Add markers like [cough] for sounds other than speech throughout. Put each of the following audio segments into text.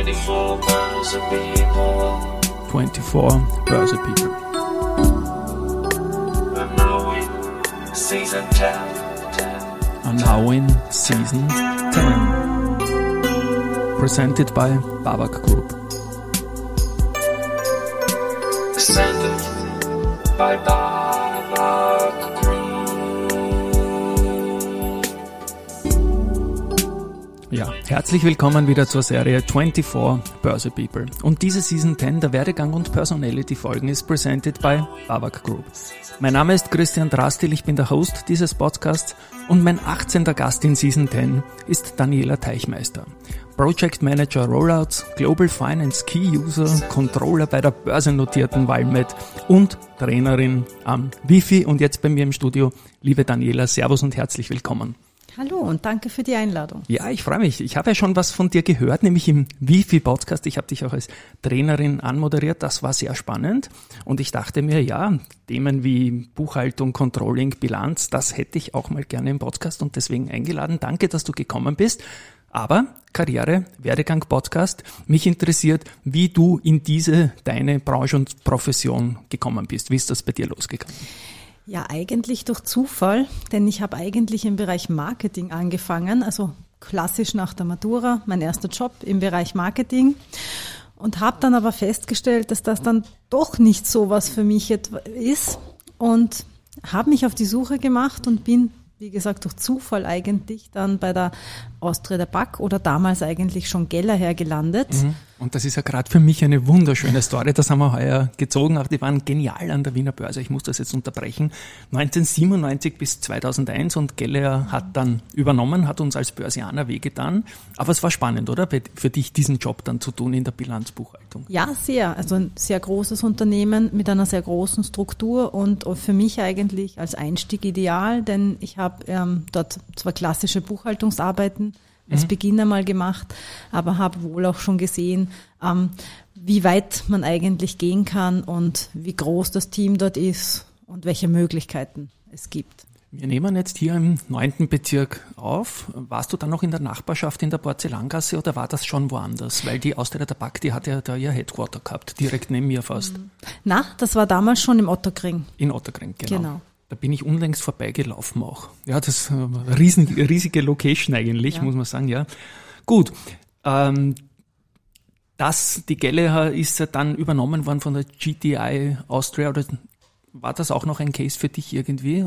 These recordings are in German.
24 Börse People. 24 Börse People. And now in season 10. Are now in season 10. Presented by Babak Group. Presented by Babak herzlich willkommen wieder zur Serie 24 Börse People. Und diese Season 10 der Werdegang und Personality Folgen ist presented by Babak Group. Mein Name ist Christian Drastil, ich bin der Host dieses Podcasts und mein 18. Gast in Season 10 ist Daniela Teichmeister. Project Manager Rollouts, Global Finance Key User, Controller bei der börsennotierten Valmet und Trainerin am Wifi und jetzt bei mir im Studio. Liebe Daniela, Servus und herzlich willkommen. Hallo und danke für die Einladung. Ja, ich freue mich. Ich habe ja schon was von dir gehört, nämlich im Wifi-Podcast. Ich habe dich auch als Trainerin anmoderiert. Das war sehr spannend. Und ich dachte mir, ja, Themen wie Buchhaltung, Controlling, Bilanz, das hätte ich auch mal gerne im Podcast und deswegen eingeladen. Danke, dass du gekommen bist. Aber Karriere, Werdegang, Podcast. Mich interessiert, wie du in diese, deine Branche und Profession gekommen bist. Wie ist das bei dir losgegangen? Ja, eigentlich durch Zufall, denn ich habe eigentlich im Bereich Marketing angefangen, also klassisch nach der Matura, mein erster Job im Bereich Marketing. Und habe dann aber festgestellt, dass das dann doch nicht so was für mich ist und habe mich auf die Suche gemacht und bin wie gesagt, durch Zufall eigentlich dann bei der Austria Back oder damals eigentlich schon Geller hergelandet. Mhm. Und das ist ja gerade für mich eine wunderschöne Story. Das haben wir heuer gezogen. Auch die waren genial an der Wiener Börse. Ich muss das jetzt unterbrechen. 1997 bis 2001 und Geller hat dann übernommen, hat uns als Börsianer wehgetan. Aber es war spannend, oder? Für dich diesen Job dann zu tun in der Bilanzbuchhaltung. Ja, sehr. Also ein sehr großes Unternehmen mit einer sehr großen Struktur und für mich eigentlich als Einstieg ideal, denn ich habe ähm, dort zwar klassische Buchhaltungsarbeiten als mhm. Beginn einmal gemacht, aber habe wohl auch schon gesehen, ähm, wie weit man eigentlich gehen kann und wie groß das Team dort ist und welche Möglichkeiten es gibt. Wir nehmen jetzt hier im neunten Bezirk auf. Warst du dann noch in der Nachbarschaft in der Porzellangasse oder war das schon woanders? Weil die Austria der Back, die hat ja da ihr Headquarter gehabt, direkt neben mir fast. Na, das war damals schon im Otterkring. In Otterkring, genau. Genau. Da bin ich unlängst vorbeigelaufen auch. Ja, das eine riesen, riesige Location eigentlich, ja. muss man sagen, ja. Gut. Ähm, das, die Gelle ist ja dann übernommen worden von der GTI Austria oder war das auch noch ein Case für dich irgendwie?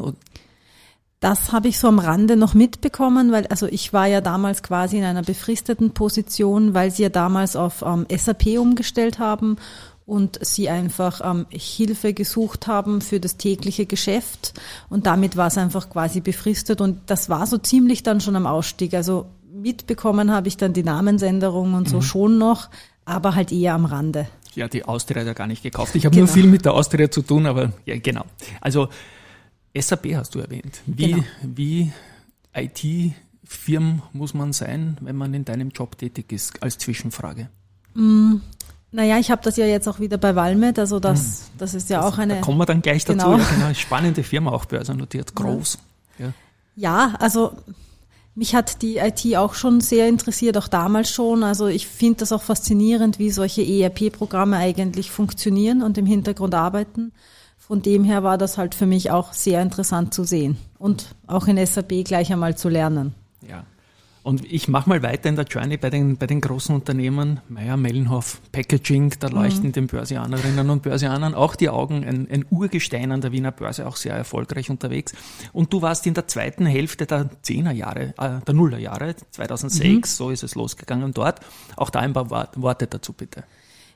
Das habe ich so am Rande noch mitbekommen, weil also ich war ja damals quasi in einer befristeten Position, weil sie ja damals auf ähm, SAP umgestellt haben und sie einfach ähm, Hilfe gesucht haben für das tägliche Geschäft und damit war es einfach quasi befristet und das war so ziemlich dann schon am Ausstieg. Also mitbekommen habe ich dann die Namensänderung und so mhm. schon noch, aber halt eher am Rande. Ja, die Austria hat ja gar nicht gekauft. Ich habe genau. nur viel mit der Austria zu tun, aber ja, genau. Also SAP hast du erwähnt. Wie, genau. wie IT-Firmen muss man sein, wenn man in deinem Job tätig ist, als Zwischenfrage? Naja, ich habe das ja jetzt auch wieder bei Valmet, also das, hm. das ist ja das, auch eine. Da kommen wir dann gleich dazu. Genau. Ja, genau. Spannende Firma, auch börsennotiert, groß. Ja. ja, also mich hat die IT auch schon sehr interessiert, auch damals schon. Also ich finde das auch faszinierend, wie solche ERP-Programme eigentlich funktionieren und im Hintergrund arbeiten. Von dem her war das halt für mich auch sehr interessant zu sehen und auch in SAP gleich einmal zu lernen. Ja, und ich mache mal weiter in der Journey bei den, bei den großen Unternehmen, Meyer, Mellenhof, Packaging, da leuchten mhm. den Börsianerinnen und Börsianern auch die Augen, ein, ein Urgestein an der Wiener Börse, auch sehr erfolgreich unterwegs. Und du warst in der zweiten Hälfte der Zehnerjahre, äh, der Nullerjahre, 2006, mhm. so ist es losgegangen dort. Auch da ein paar Worte dazu bitte.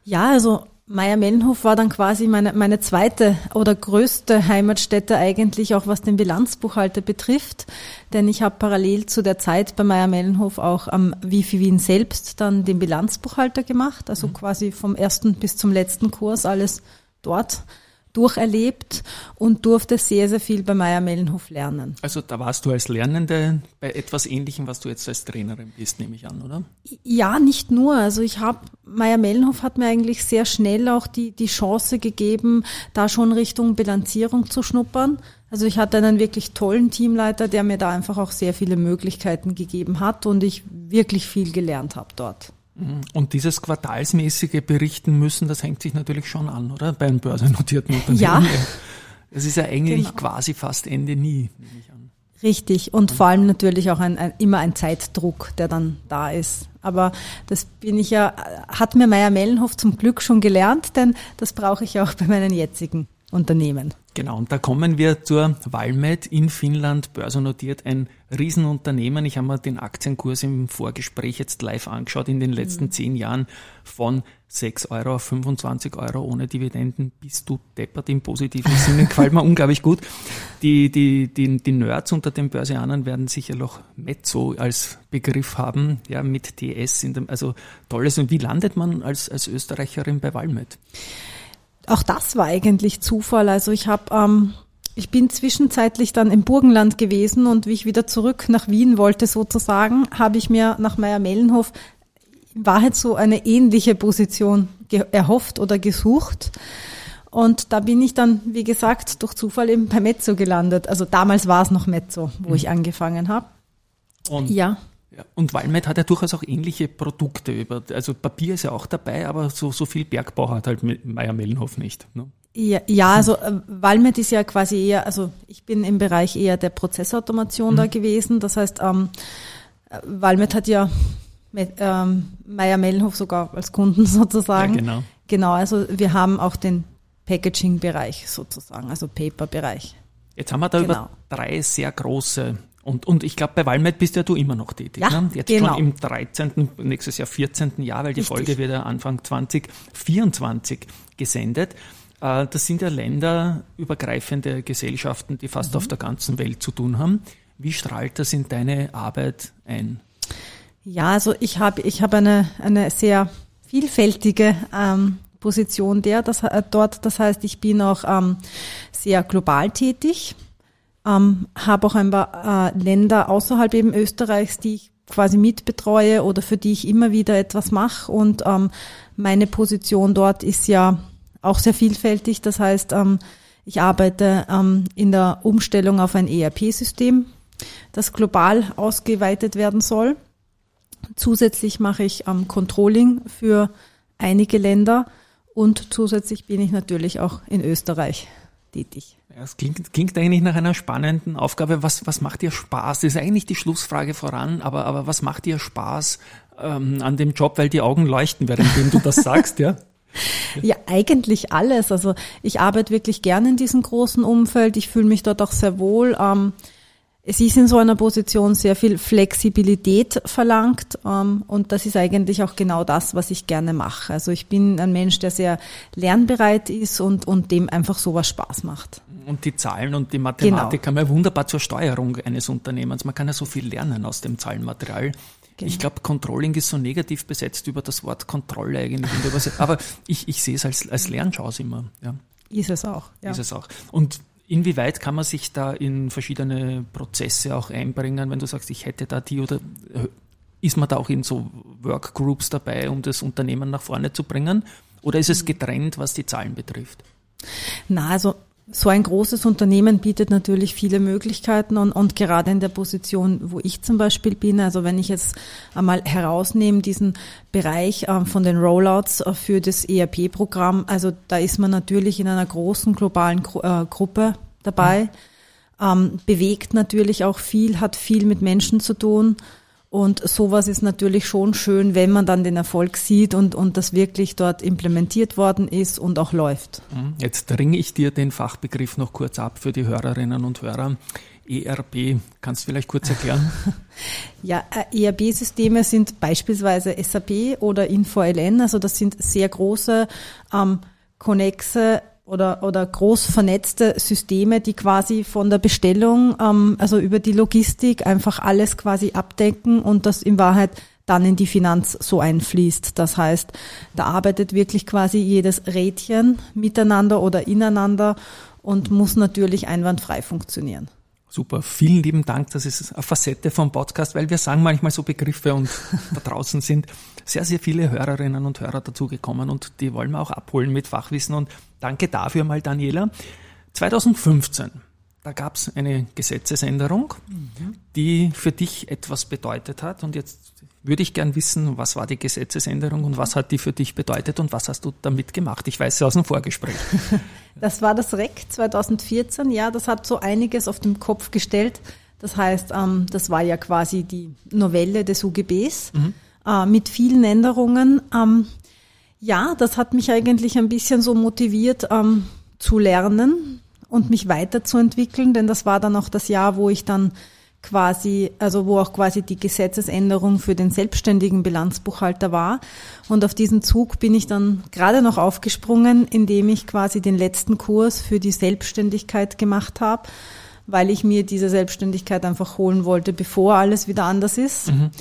Ja, also Meier-Mellenhof war dann quasi meine, meine zweite oder größte Heimatstätte eigentlich, auch was den Bilanzbuchhalter betrifft. Denn ich habe parallel zu der Zeit bei Meier-Mellenhof auch am Wifi Wien selbst dann den Bilanzbuchhalter gemacht, also mhm. quasi vom ersten bis zum letzten Kurs alles dort durcherlebt und durfte sehr, sehr viel bei Meier Mellenhof lernen. Also da warst du als Lernende bei etwas Ähnlichem, was du jetzt als Trainerin bist, nehme ich an, oder? Ja, nicht nur. Also ich habe, Meier Mellenhof hat mir eigentlich sehr schnell auch die, die Chance gegeben, da schon Richtung Bilanzierung zu schnuppern. Also ich hatte einen wirklich tollen Teamleiter, der mir da einfach auch sehr viele Möglichkeiten gegeben hat und ich wirklich viel gelernt habe dort. Und dieses quartalsmäßige Berichten müssen, das hängt sich natürlich schon an, oder? Bei einem börsennotierten Unternehmen. Ja. Es ist ja eigentlich Genau. quasi fast Ende nie, nehme ich an. Richtig. Und vor allem natürlich auch ein, ein, immer ein Zeitdruck, der dann da ist. Aber das bin ich ja, hat mir Meier Mellenhof zum Glück schon gelernt, denn das brauche ich auch bei meinen jetzigen Unternehmen. Genau, und da kommen wir zur Valmet in Finnland, börsennotiert, ein Riesenunternehmen. Ich habe mir den Aktienkurs im Vorgespräch jetzt live angeschaut in den letzten zehn Jahren von 6 Euro auf 25 Euro ohne Dividenden. Bist du deppert im positiven Sinne, gefällt mir [laughs] unglaublich gut. Die, die, die, die Nerds unter den Börsianern werden sicher noch Mezzo als Begriff haben, ja, mit TS in dem, also tolles. Und wie landet man als, als Österreicherin bei Valmet? Auch das war eigentlich Zufall. Also ich habe, ähm, ich bin zwischenzeitlich dann im Burgenland gewesen und wie ich wieder zurück nach Wien wollte sozusagen, habe ich mir nach Meier Mellenhof in Wahrheit so eine ähnliche Position erhofft oder gesucht. Und da bin ich dann, wie gesagt, durch Zufall eben bei Mezzo gelandet. Also damals war es noch Mezzo, wo ich angefangen habe. Und Ja. Und Valmet hat ja durchaus auch ähnliche Produkte. Also Papier ist ja auch dabei, aber so, so viel Bergbau hat halt Meier Mellenhof nicht. Ne? Ja, ja also äh, Valmet ist ja quasi eher, also ich bin im Bereich eher der Prozessautomation Mhm. da gewesen. Das heißt, ähm, äh, Valmet hat ja ähm, Meier Mellenhof sogar als Kunden [laughs] sozusagen. Ja, genau. Genau, also wir haben auch den Packaging-Bereich sozusagen, also Paper-Bereich. Jetzt haben wir da Genau. über drei sehr große und, und ich glaube, bei Valmet bist ja du immer noch tätig. Ja, ne? Jetzt genau. schon im 13., nächstes Jahr 14. Jahr, weil die Richtig. Folge wird ja Anfang 2024 gesendet. Äh, Das sind ja länderübergreifende Gesellschaften, die Mhm. fast auf der ganzen Welt zu tun haben. Wie strahlt das in deine Arbeit ein? Ja, also ich habe ich habe eine eine sehr vielfältige ähm, Position der das, äh, dort. Das heißt, ich bin auch ähm, sehr global tätig, ähm, habe auch ein paar äh, Länder außerhalb eben Österreichs, die ich quasi mitbetreue oder für die ich immer wieder etwas mache. Und ähm, meine Position dort ist ja auch sehr vielfältig. Das heißt, ähm, ich arbeite ähm, in der Umstellung auf ein ERP-System, das global ausgeweitet werden soll. Zusätzlich mache ich ähm, Controlling für einige Länder und zusätzlich bin ich natürlich auch in Österreich tätig. Ja, Es klingt, klingt eigentlich nach einer spannenden Aufgabe. Was, was macht dir Spaß? Das ist eigentlich die Schlussfrage voran, aber, aber was macht dir Spaß ähm, an dem Job, weil die Augen leuchten, währenddem du das sagst, ja? [laughs] Ja, eigentlich alles. Also ich arbeite wirklich gerne in diesem großen Umfeld. Ich fühle mich dort auch sehr wohl. Ähm, es ist in so einer Position sehr viel Flexibilität verlangt ähm, und das ist eigentlich auch genau das, was ich gerne mache. Also ich bin ein Mensch, der sehr lernbereit ist und, und dem einfach sowas Spaß macht. Und die Zahlen und die Mathematik Genau. haben ja wunderbar zur Steuerung eines Unternehmens. Man kann ja so viel lernen aus dem Zahlenmaterial. Genau. Ich glaube, Controlling ist so negativ besetzt über das Wort Kontrolle eigentlich. [laughs] Aber ich, ich sehe es als, als Lernchance immer. Ja. Ist es auch. Ja. ist es auch. Und inwieweit kann man sich da in verschiedene Prozesse auch einbringen, wenn du sagst, ich hätte da die oder äh, ist man da auch in so Workgroups dabei, um das Unternehmen nach vorne zu bringen? Oder ist es getrennt, was die Zahlen betrifft? Na, also so ein großes Unternehmen bietet natürlich viele Möglichkeiten und, und gerade in der Position, wo ich zum Beispiel bin, also wenn ich jetzt einmal herausnehme, diesen Bereich ähm, von den Rollouts äh, für das ERP-Programm, also da ist man natürlich in einer großen globalen äh, Gruppe dabei, ähm, bewegt natürlich auch viel, hat viel mit Menschen zu tun. Und sowas ist natürlich schon schön, wenn man dann den Erfolg sieht und, und das wirklich dort implementiert worden ist und auch läuft. Hm, Jetzt ringe ich dir den Fachbegriff noch kurz ab für die Hörerinnen und Hörer. ERP, kannst du vielleicht kurz erklären? [laughs] Ja, äh, ERP-Systeme sind beispielsweise SAP oder InfoLN, also das sind sehr große, ähm, konnexe oder, oder groß vernetzte Systeme, die quasi von der Bestellung, ähm, also über die Logistik einfach alles quasi abdecken und das in Wahrheit dann in die Finanz so einfließt. Das heißt, da arbeitet wirklich quasi jedes Rädchen miteinander oder ineinander und muss natürlich einwandfrei funktionieren. Super, vielen lieben Dank. Das ist eine Facette vom Podcast, weil wir sagen manchmal so Begriffe und da draußen sind sehr, sehr viele Hörerinnen und Hörer dazugekommen und die wollen wir auch abholen mit Fachwissen und danke dafür mal, Daniela. 2015, da gab es eine Gesetzesänderung, die für dich etwas bedeutet hat und jetzt würde ich gern wissen, was war die Gesetzesänderung und was hat die für dich bedeutet und was hast du damit gemacht? Ich weiß es aus dem Vorgespräch. [laughs] Das war das REC 2014, ja, das hat so einiges auf den Kopf gestellt. Das heißt, ähm, das war ja quasi die Novelle des UGBs mhm. Äh, mit vielen Änderungen. Ähm, ja, das hat mich eigentlich ein bisschen so motiviert ähm, zu lernen und mich weiterzuentwickeln, denn das war dann auch das Jahr, wo ich dann quasi, also wo auch quasi die Gesetzesänderung für den selbstständigen Bilanzbuchhalter war. Und auf diesen Zug bin ich dann gerade noch aufgesprungen, indem ich quasi den letzten Kurs für die Selbstständigkeit gemacht habe, weil ich mir diese Selbstständigkeit einfach holen wollte, bevor alles wieder anders ist. Mhm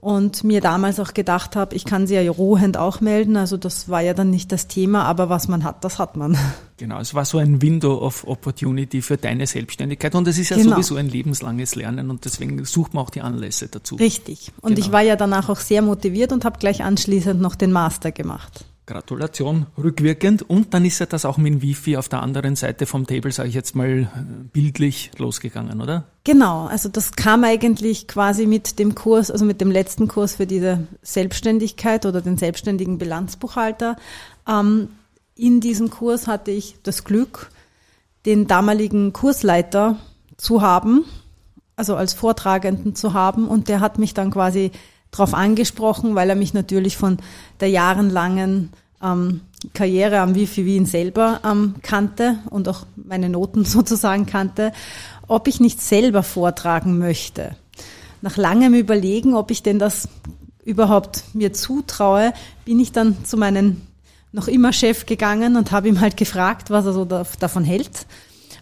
und mir damals auch gedacht habe, ich kann sie ja ruhend auch melden. Also das war ja dann nicht das Thema, aber was man hat, das hat man. [laughs] Genau, es war so ein Window of Opportunity für deine Selbstständigkeit und es ist ja genau. sowieso ein lebenslanges Lernen und deswegen sucht man auch die Anlässe dazu. Richtig. Und genau. ich war ja danach auch sehr motiviert und habe gleich anschließend noch den Master gemacht. Gratulation rückwirkend. Und dann ist ja das auch mit dem Wifi auf der anderen Seite vom Table, sage ich jetzt mal, bildlich losgegangen, oder? Genau, also das kam eigentlich quasi mit dem Kurs, also mit dem letzten Kurs für diese Selbstständigkeit oder den selbstständigen Bilanzbuchhalter. Ähm, in diesem Kurs hatte ich das Glück, den damaligen Kursleiter zu haben, also als Vortragenden zu haben. Und der hat mich dann quasi darauf angesprochen, weil er mich natürlich von der jahrelangen ähm, Karriere am Wifi Wien selber ähm, kannte und auch meine Noten [laughs] sozusagen kannte, ob ich nicht selber vortragen möchte. Nach langem Überlegen, ob ich denn das überhaupt mir zutraue, bin ich dann zu meinem noch immer Chef gegangen und habe ihm halt gefragt, was er so davon hält.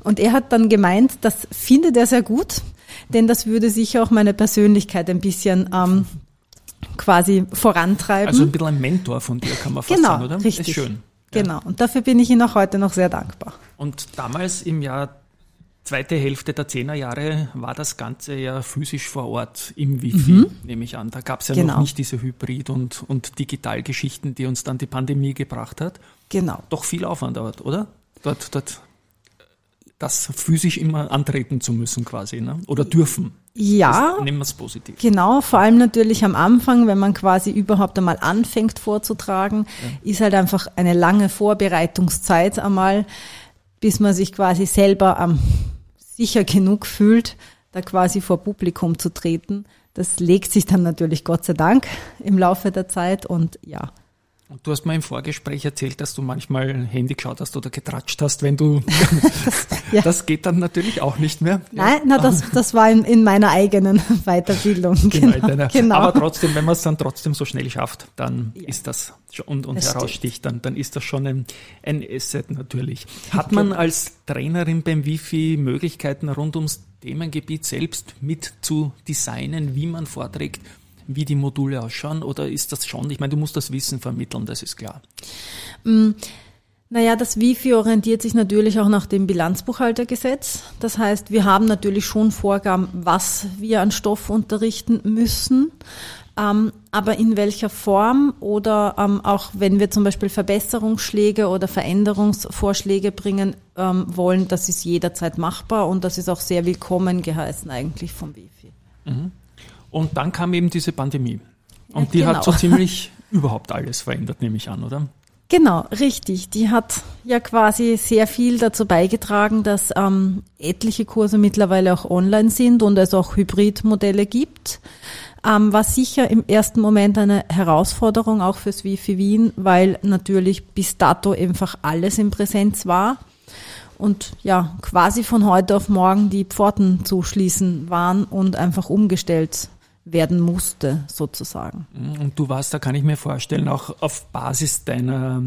Und er hat dann gemeint, das findet er sehr gut, denn das würde sicher auch meine Persönlichkeit ein bisschen ähm, quasi vorantreiben. Also ein bisschen ein Mentor von dir, kann man fast genau, sagen, oder? Richtig. Ist schön. Genau. Und dafür bin ich Ihnen auch heute noch sehr dankbar. Und damals im Jahr zweite Hälfte der Zehnerjahre war das Ganze ja physisch vor Ort im Wifi, mhm. nehme ich an. Da gab es ja genau. noch nicht diese Hybrid- und, und Digitalgeschichten, die uns dann die Pandemie gebracht hat. Genau. Doch viel Aufwand dort, oder? Dort, dort das physisch immer antreten zu müssen quasi, ne? oder dürfen. Ja. Das, nehmen wir es positiv. Genau, vor allem natürlich am Anfang, wenn man quasi überhaupt einmal anfängt vorzutragen, ja. ist halt einfach eine lange Vorbereitungszeit einmal, bis man sich quasi selber ähm, sicher genug fühlt, da quasi vor Publikum zu treten. Das legt sich dann natürlich Gott sei Dank im Laufe der Zeit und ja, und du hast mir im Vorgespräch erzählt, dass du manchmal Handy geschaut hast oder getratscht hast, wenn du. [laughs] ja. Das geht dann natürlich auch nicht mehr. Nein, na, das, das war in, in meiner eigenen [laughs] Weiterbildung. Genau, genau. Deiner, genau. Aber trotzdem, wenn man es dann trotzdem so schnell schafft, dann ja. ist das und, und das heraussticht, dann, dann ist das schon ein, ein Asset natürlich. Hat man als Trainerin beim Wifi Möglichkeiten rund ums Themengebiet selbst mit zu designen, wie man vorträgt? Wie die Module ausschauen? Oder ist das schon, ich meine, du musst das Wissen vermitteln, das ist klar. Mm. Naja, das Wifi orientiert sich natürlich auch nach dem Bilanzbuchhaltergesetz. Das heißt, wir haben natürlich schon Vorgaben, was wir an Stoff unterrichten müssen. Ähm, aber in welcher Form oder ähm, auch wenn wir zum Beispiel Verbesserungsschläge oder Veränderungsvorschläge bringen ähm, wollen, das ist jederzeit machbar und das ist auch sehr willkommen geheißen eigentlich vom Wifi. Mhm. Und dann kam eben diese Pandemie. Und die genau. hat so [laughs] ziemlich überhaupt alles verändert, nehme ich an, oder? Genau, richtig. Die hat ja quasi sehr viel dazu beigetragen, dass ähm, etliche Kurse mittlerweile auch online sind und es auch Hybridmodelle gibt. Ähm, war sicher im ersten Moment eine Herausforderung auch fürs Wifi Wien, weil natürlich bis dato einfach alles in Präsenz war und ja, quasi von heute auf morgen die Pforten zu schließen waren und einfach umgestellt werden musste, sozusagen. Und du warst, da kann ich mir vorstellen, auch auf Basis deiner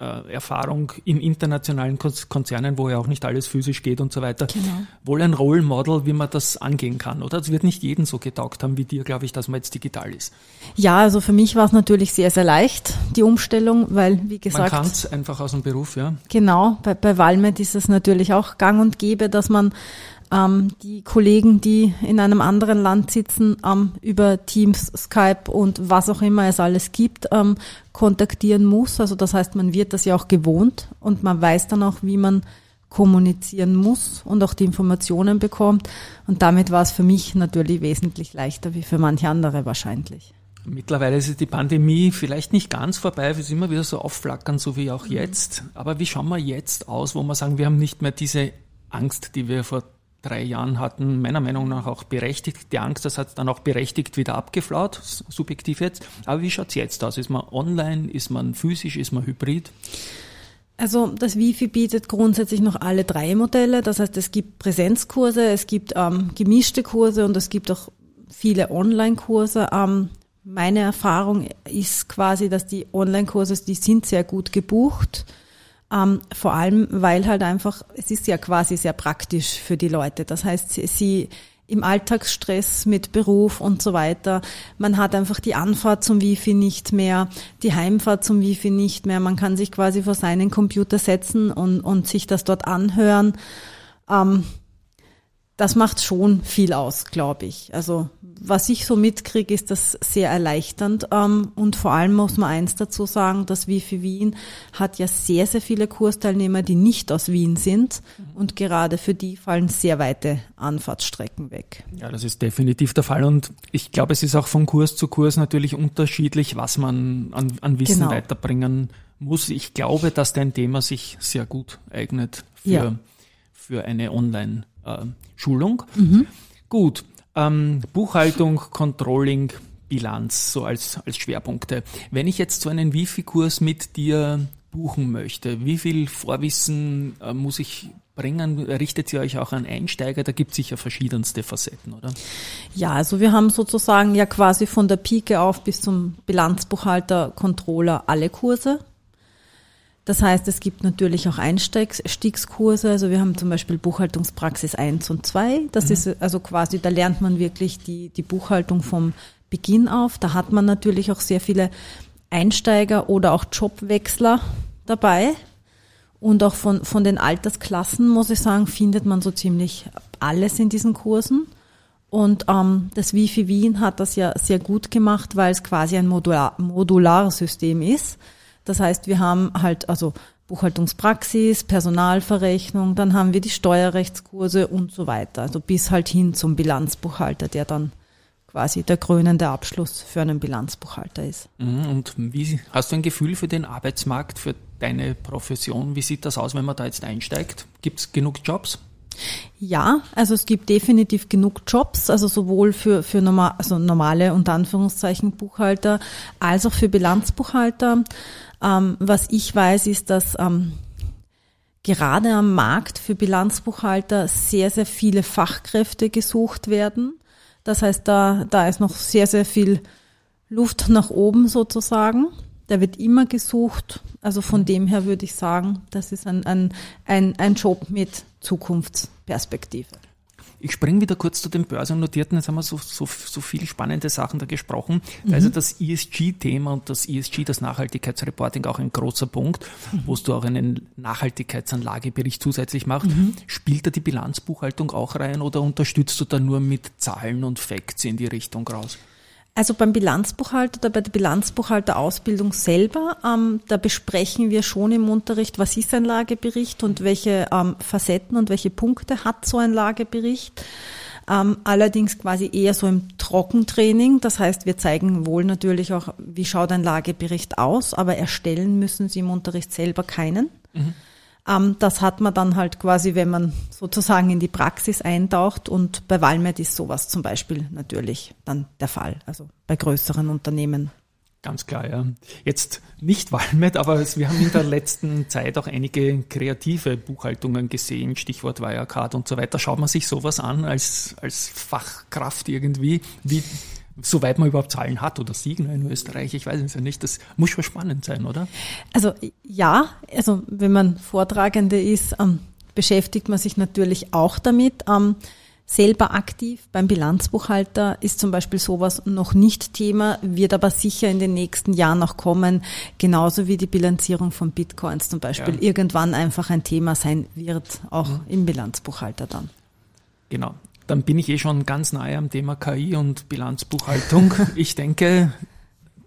äh, Erfahrung in internationalen Konzernen, wo ja auch nicht alles physisch geht und so weiter, genau. wohl ein Role Model, wie man das angehen kann, oder? Es wird nicht jeden so getaugt haben wie dir, glaube ich, dass man jetzt digital ist. Ja, also für mich war es natürlich sehr, sehr leicht, die Umstellung, weil, wie gesagt. Man kann es einfach aus dem Beruf, ja. Genau, bei, bei Valmet ist es natürlich auch gang und gäbe, dass man ähm, die Kollegen, die in einem anderen Land sitzen, ähm, über Teams, Skype und was auch immer es alles gibt, ähm, kontaktieren muss. Also das heißt, man wird das ja auch gewohnt und man weiß dann auch, wie man kommunizieren muss und auch die Informationen bekommt. Und damit war es für mich natürlich wesentlich leichter wie für manche andere wahrscheinlich. Mittlerweile ist die Pandemie vielleicht nicht ganz vorbei, wir sind immer wieder so aufflackern, so wie auch jetzt. Aber wie schauen wir jetzt aus, wo wir sagen, wir haben nicht mehr diese Angst, die wir vor drei Jahren hatten, meiner Meinung nach auch berechtigt. Die Angst, das hat dann auch berechtigt wieder abgeflaut, subjektiv jetzt. Aber wie schaut's jetzt aus? Ist man online, ist man physisch, ist man hybrid? Also das Wifi bietet grundsätzlich noch alle drei Modelle. Das heißt, es gibt Präsenzkurse, es gibt ähm, gemischte Kurse und es gibt auch viele Online-Kurse. Ähm, meine Erfahrung ist quasi, dass die Online-Kurse, die sind sehr gut gebucht. Ähm, vor allem, weil halt einfach, es ist ja quasi sehr praktisch für die Leute. Das heißt, sie, sie im Alltagsstress mit Beruf und so weiter. Man hat einfach die Anfahrt zum Wifi nicht mehr, die Heimfahrt zum Wifi nicht mehr. Man kann sich quasi vor seinen Computer setzen und, und sich das dort anhören. Ähm, das macht schon viel aus, glaube ich. Also was ich so mitkriege, ist das sehr erleichternd. Ähm, und vor allem muss man eins dazu sagen, das Wifi Wien hat ja sehr, sehr viele Kursteilnehmer, die nicht aus Wien sind. Und gerade für die fallen sehr weite Anfahrtsstrecken weg. Ja, das ist definitiv der Fall. Und ich glaube, es ist auch von Kurs zu Kurs natürlich unterschiedlich, was man an, an Wissen genau. weiterbringen muss. Ich glaube, dass dein Thema sich sehr gut eignet für, ja. für eine Online- äh, Schulung. Mhm. Gut, ähm, Buchhaltung, Controlling, Bilanz, so als, als Schwerpunkte. Wenn ich jetzt so einen Wifi-Kurs mit dir buchen möchte, wie viel Vorwissen äh, muss ich bringen? Richtet ihr euch auch an Einsteiger? Da gibt es sicher verschiedenste Facetten, oder? Ja, also wir haben sozusagen ja quasi von der Pike auf bis zum Bilanzbuchhalter, Controller alle Kurse. Das heißt, es gibt natürlich auch Einstiegskurse. Also wir haben zum Beispiel Buchhaltungspraxis 1 und 2. Das mhm. ist also quasi, da lernt man wirklich die, die Buchhaltung vom Beginn auf. Da hat man natürlich auch sehr viele Einsteiger oder auch Jobwechsler dabei. Und auch von, von den Altersklassen, muss ich sagen, findet man so ziemlich alles in diesen Kursen. Und ähm, das Wifi Wien hat das ja sehr gut gemacht, weil es quasi ein Modular, Modularsystem ist. Das heißt, wir haben halt also Buchhaltungspraxis, Personalverrechnung, dann haben wir die Steuerrechtskurse und so weiter. Also bis halt hin zum Bilanzbuchhalter, der dann quasi der krönende Abschluss für einen Bilanzbuchhalter ist. Mhm, und wie hast du ein Gefühl für den Arbeitsmarkt, für deine Profession? Wie sieht das aus, wenn man da jetzt einsteigt? Gibt es genug Jobs? Ja, also es gibt definitiv genug Jobs, also sowohl für, für normal, also normale unter Anführungszeichen Buchhalter als auch für Bilanzbuchhalter. Ähm, was ich weiß, ist, dass ähm, gerade am Markt für Bilanzbuchhalter sehr, sehr viele Fachkräfte gesucht werden. Das heißt, da, da ist noch sehr, sehr viel Luft nach oben sozusagen. Da wird immer gesucht. Also von dem her würde ich sagen, das ist ein, ein, ein, ein Job mit Zukunftsperspektive. Ich springe wieder kurz zu den börsennotierten. Jetzt haben wir so, so, so viele spannende Sachen da gesprochen. Mhm. Also das ESG-Thema und das ESG, das Nachhaltigkeitsreporting, auch ein großer Punkt, mhm. wo du auch einen Nachhaltigkeitsanlagebericht zusätzlich machst. Mhm. Spielt da die Bilanzbuchhaltung auch rein oder unterstützt du da nur mit Zahlen und Facts in die Richtung raus? Also beim Bilanzbuchhalter oder bei der Bilanzbuchhalterausbildung selber, ähm, da besprechen wir schon im Unterricht, was ist ein Lagebericht und welche ähm, Facetten und welche Punkte hat so ein Lagebericht. Ähm, allerdings quasi eher so im Trockentraining. Das heißt, wir zeigen wohl natürlich auch, wie schaut ein Lagebericht aus, aber erstellen müssen Sie im Unterricht selber keinen. Mhm. Ähm, das hat man dann halt quasi, wenn man sozusagen in die Praxis eintaucht und bei Valmet ist sowas zum Beispiel natürlich dann der Fall, also bei größeren Unternehmen. Ganz klar, ja. Jetzt nicht Walmet, aber wir haben in der letzten Zeit auch einige kreative Buchhaltungen gesehen, Stichwort Wirecard und so weiter. Schaut man sich sowas an als, als Fachkraft irgendwie? Wie, soweit man überhaupt Zahlen hat oder Siegner in Österreich, ich weiß es ja nicht, das muss schon spannend sein, oder? Also ja, also wenn man Vortragende ist, ähm, beschäftigt man sich natürlich auch damit. Ähm, selber aktiv beim Bilanzbuchhalter ist zum Beispiel sowas noch nicht Thema, wird aber sicher in den nächsten Jahren noch kommen, genauso wie die Bilanzierung von Bitcoins zum Beispiel ja. irgendwann einfach ein Thema sein wird, auch mhm. im Bilanzbuchhalter dann. Genau dann bin ich eh schon ganz nahe am Thema KI und Bilanzbuchhaltung. [laughs] ich denke,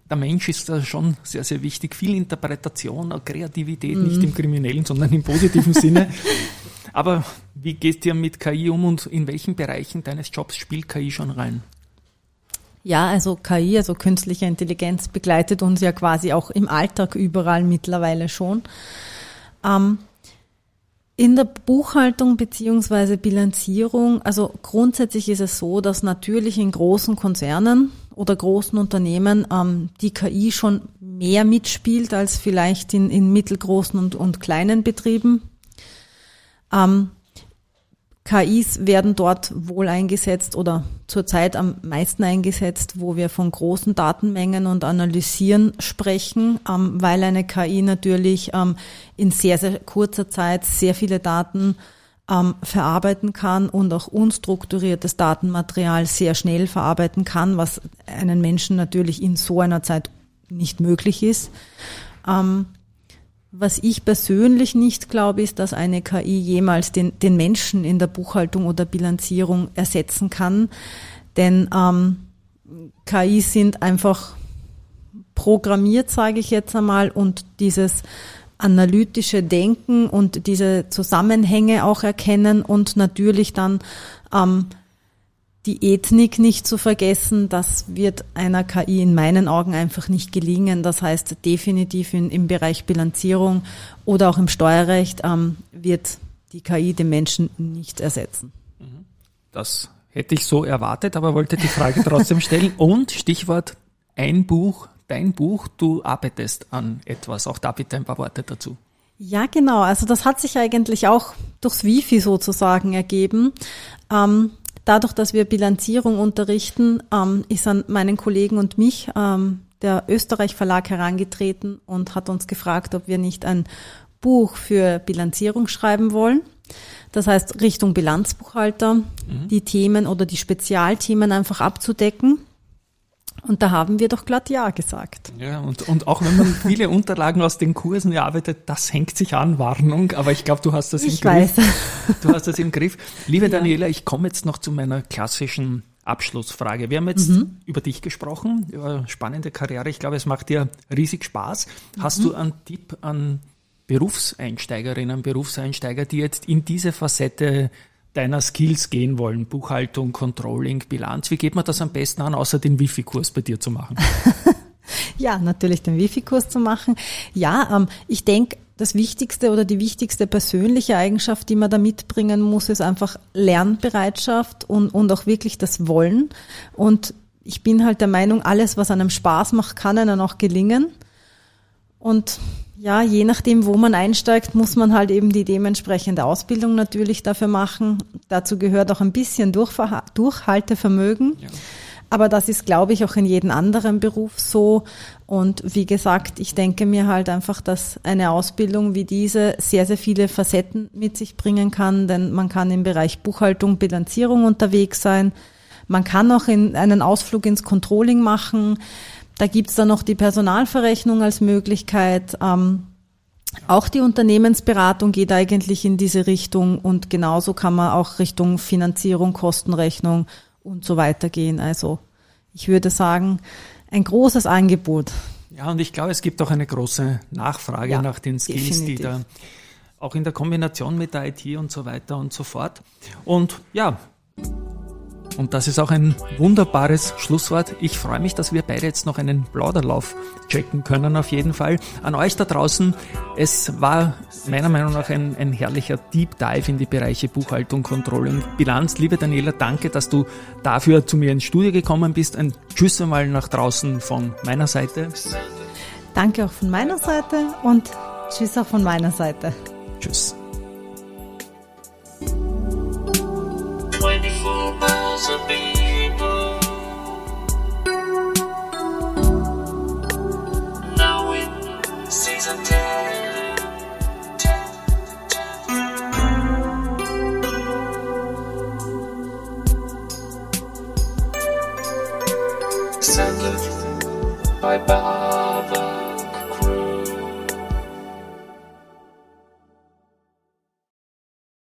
der Mensch ist da schon sehr, sehr wichtig. Viel Interpretation, Kreativität, mhm. nicht im kriminellen, sondern im positiven Sinne. [laughs] Aber wie gehst du mit KI um und in welchen Bereichen deines Jobs spielt KI schon rein? Ja, also KI, also künstliche Intelligenz, begleitet uns ja quasi auch im Alltag überall mittlerweile schon. Ähm, in der Buchhaltung beziehungsweise Bilanzierung, also grundsätzlich ist es so, dass natürlich in großen Konzernen oder großen Unternehmen ähm, die KI schon mehr mitspielt als vielleicht in, in mittelgroßen und, und kleinen Betrieben. Ähm, KIs werden dort wohl eingesetzt oder zurzeit am meisten eingesetzt, wo wir von großen Datenmengen und Analysieren sprechen, ähm, weil eine KI natürlich ähm, in sehr, sehr kurzer Zeit sehr viele Daten ähm, verarbeiten kann und auch unstrukturiertes Datenmaterial sehr schnell verarbeiten kann, was einen Menschen natürlich in so einer Zeit nicht möglich ist. Was ich persönlich nicht glaube, ist, dass eine KI jemals den, den Menschen in der Buchhaltung oder Bilanzierung ersetzen kann. Denn ähm, KI sind einfach programmiert, sage ich jetzt einmal, und dieses analytische Denken und diese Zusammenhänge auch erkennen und natürlich dann ähm, die Ethnik nicht zu vergessen, das wird einer KI in meinen Augen einfach nicht gelingen. Das heißt, definitiv in, im Bereich Bilanzierung oder auch im Steuerrecht ähm, wird die KI den Menschen nicht ersetzen. Das hätte ich so erwartet, aber wollte die Frage [laughs] trotzdem stellen. Und Stichwort ein Buch, dein Buch, du arbeitest an etwas. Auch da bitte ein paar Worte dazu. Ja, genau. Also das hat sich eigentlich auch durchs Wifi sozusagen ergeben. Ähm, Dadurch, dass wir Bilanzierung unterrichten, ähm, ist an meinen Kollegen und mich ähm, der Österreich Verlag herangetreten und hat uns gefragt, ob wir nicht ein Buch für Bilanzierung schreiben wollen. Das heißt, Richtung Bilanzbuchhalter, mhm. die Themen oder die Spezialthemen einfach abzudecken. Und da haben wir doch glatt Ja gesagt. Ja, und, und auch wenn man viele Unterlagen aus den Kursen erarbeitet, das hängt sich an, Warnung, aber ich glaube, du hast das ich im weiß. Griff. Du hast das im Griff. Liebe Ja. Daniela, ich komme jetzt noch zu meiner klassischen Abschlussfrage. Wir haben jetzt Mhm. über dich gesprochen, über spannende Karriere. Ich glaube, es macht dir riesig Spaß. Hast Mhm. du einen Tipp an Berufseinsteigerinnen, Berufseinsteiger, die jetzt in diese Facette deiner Skills gehen wollen? Buchhaltung, Controlling, Bilanz. Wie geht man das am besten an, außer den Wifi-Kurs bei dir zu machen? [laughs] Ja, natürlich den Wifi-Kurs zu machen. Ja, ähm, ich denke, das Wichtigste oder die wichtigste persönliche Eigenschaft, die man da mitbringen muss, ist einfach Lernbereitschaft und, und auch wirklich das Wollen. Und ich bin halt der Meinung, alles, was einem Spaß macht, kann einem auch gelingen. Und ja, je nachdem, wo man einsteigt, muss man halt eben die dementsprechende Ausbildung natürlich dafür machen. Dazu gehört auch ein bisschen Durchverha Durchhaltevermögen. Aber das ist, glaube ich, auch in jedem anderen Beruf so. Und wie gesagt, ich denke mir halt einfach, dass eine Ausbildung wie diese sehr, sehr viele Facetten mit sich bringen kann, denn man kann im Bereich Buchhaltung, Bilanzierung unterwegs sein. Man kann auch in einen Ausflug ins Controlling machen. Da gibt's dann noch die Personalverrechnung als Möglichkeit. Ähm, auch die Unternehmensberatung geht eigentlich in diese Richtung und genauso kann man auch Richtung Finanzierung, Kostenrechnung und so weiter gehen. Also ich würde sagen, ein großes Angebot. Ja, und ich glaube, es gibt auch eine große Nachfrage Ja, nach den Skills, die definitiv. da auch in der Kombination mit der IT und so weiter und so fort. Und ja, und das ist auch ein wunderbares Schlusswort. Ich freue mich, dass wir beide jetzt noch einen Plauderlauf checken können, auf jeden Fall. An euch da draußen, es war meiner Meinung nach ein, ein herrlicher Deep Dive in die Bereiche Buchhaltung, Controlling, Bilanz. Liebe Daniela, danke, dass du dafür zu mir ins Studio gekommen bist. Ein Tschüss einmal nach draußen von meiner Seite. Danke auch von meiner Seite und tschüss auch von meiner Seite. Tschüss. 10. Presented by Baba